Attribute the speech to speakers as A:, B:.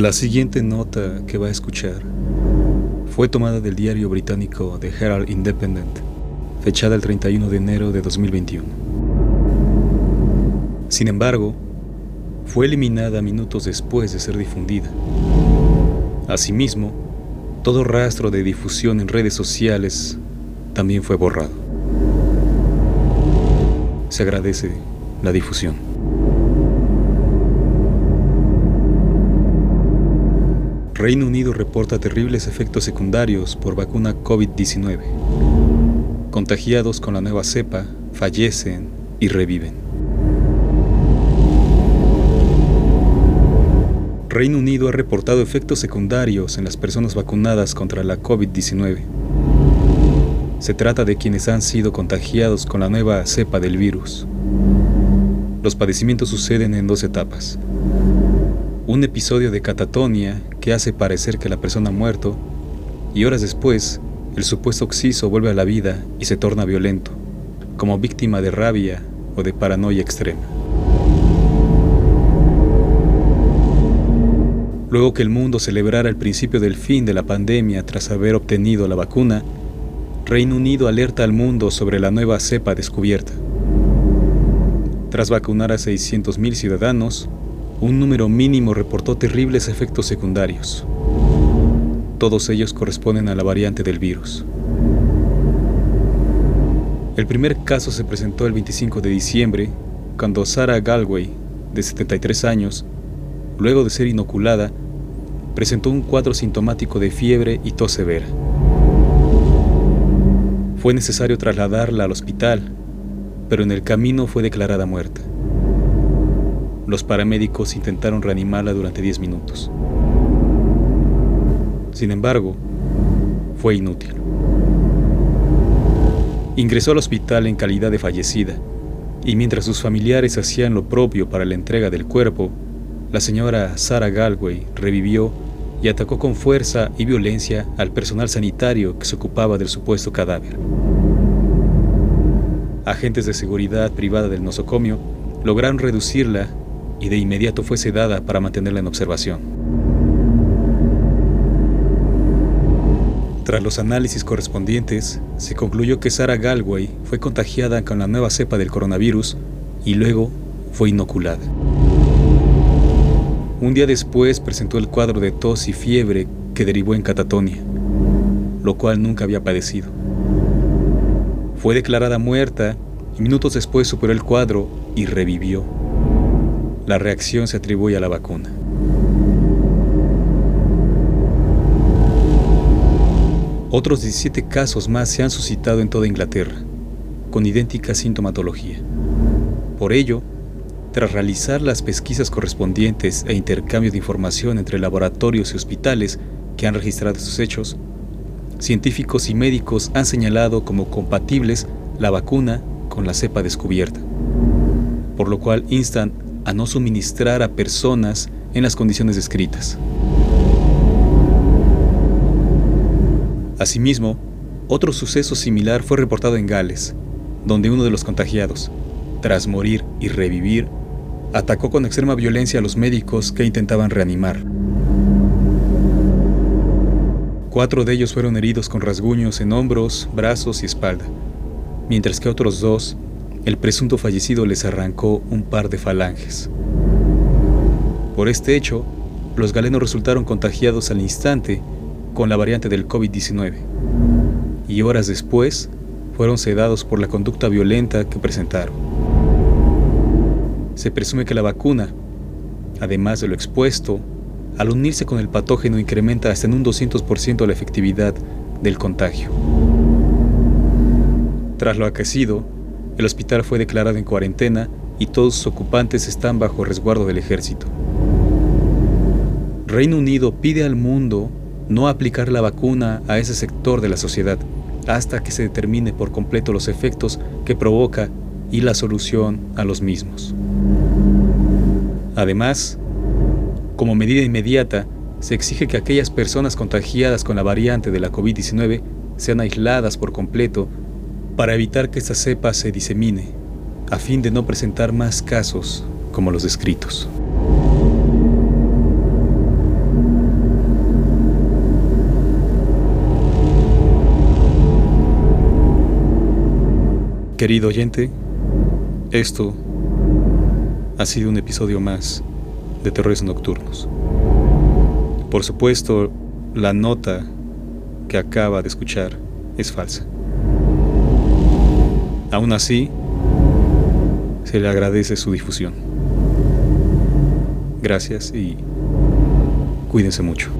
A: La siguiente nota que va a escuchar fue tomada del diario británico The Herald Independent, fechada el 31 de enero de 2021. Sin embargo, fue eliminada minutos después de ser difundida. Asimismo, todo rastro de difusión en redes sociales también fue borrado. Se agradece la difusión. Reino Unido reporta terribles efectos secundarios por vacuna COVID-19. Contagiados con la nueva cepa fallecen y reviven. Reino Unido ha reportado efectos secundarios en las personas vacunadas contra la COVID-19. Se trata de quienes han sido contagiados con la nueva cepa del virus. Los padecimientos suceden en dos etapas un episodio de catatonia que hace parecer que la persona ha muerto y horas después el supuesto oxiso vuelve a la vida y se torna violento, como víctima de rabia o de paranoia extrema. Luego que el mundo celebrara el principio del fin de la pandemia tras haber obtenido la vacuna, Reino Unido alerta al mundo sobre la nueva cepa descubierta. Tras vacunar a 600.000 ciudadanos, un número mínimo reportó terribles efectos secundarios. Todos ellos corresponden a la variante del virus. El primer caso se presentó el 25 de diciembre, cuando Sarah Galway, de 73 años, luego de ser inoculada, presentó un cuadro sintomático de fiebre y tos severa. Fue necesario trasladarla al hospital, pero en el camino fue declarada muerta. Los paramédicos intentaron reanimarla durante 10 minutos. Sin embargo, fue inútil. Ingresó al hospital en calidad de fallecida, y mientras sus familiares hacían lo propio para la entrega del cuerpo, la señora Sarah Galway revivió y atacó con fuerza y violencia al personal sanitario que se ocupaba del supuesto cadáver. Agentes de seguridad privada del nosocomio lograron reducirla y de inmediato fue sedada para mantenerla en observación. Tras los análisis correspondientes, se concluyó que Sarah Galway fue contagiada con la nueva cepa del coronavirus y luego fue inoculada. Un día después presentó el cuadro de tos y fiebre que derivó en catatonia, lo cual nunca había padecido. Fue declarada muerta y minutos después superó el cuadro y revivió. La reacción se atribuye a la vacuna. Otros 17 casos más se han suscitado en toda Inglaterra, con idéntica sintomatología. Por ello, tras realizar las pesquisas correspondientes e intercambio de información entre laboratorios y hospitales que han registrado estos hechos, científicos y médicos han señalado como compatibles la vacuna con la cepa descubierta, por lo cual instan a no suministrar a personas en las condiciones descritas. Asimismo, otro suceso similar fue reportado en Gales, donde uno de los contagiados, tras morir y revivir, atacó con extrema violencia a los médicos que intentaban reanimar. Cuatro de ellos fueron heridos con rasguños en hombros, brazos y espalda, mientras que otros dos el presunto fallecido les arrancó un par de falanges. Por este hecho, los galenos resultaron contagiados al instante con la variante del COVID-19 y horas después fueron sedados por la conducta violenta que presentaron. Se presume que la vacuna, además de lo expuesto, al unirse con el patógeno incrementa hasta en un 200% la efectividad del contagio. Tras lo aquecido, el hospital fue declarado en cuarentena y todos sus ocupantes están bajo resguardo del ejército. Reino Unido pide al mundo no aplicar la vacuna a ese sector de la sociedad hasta que se determine por completo los efectos que provoca y la solución a los mismos. Además, como medida inmediata, se exige que aquellas personas contagiadas con la variante de la COVID-19 sean aisladas por completo para evitar que esta cepa se disemine, a fin de no presentar más casos como los descritos. Querido oyente, esto ha sido un episodio más de Terrores Nocturnos. Por supuesto, la nota que acaba de escuchar es falsa. Aún así, se le agradece su difusión. Gracias y cuídense mucho.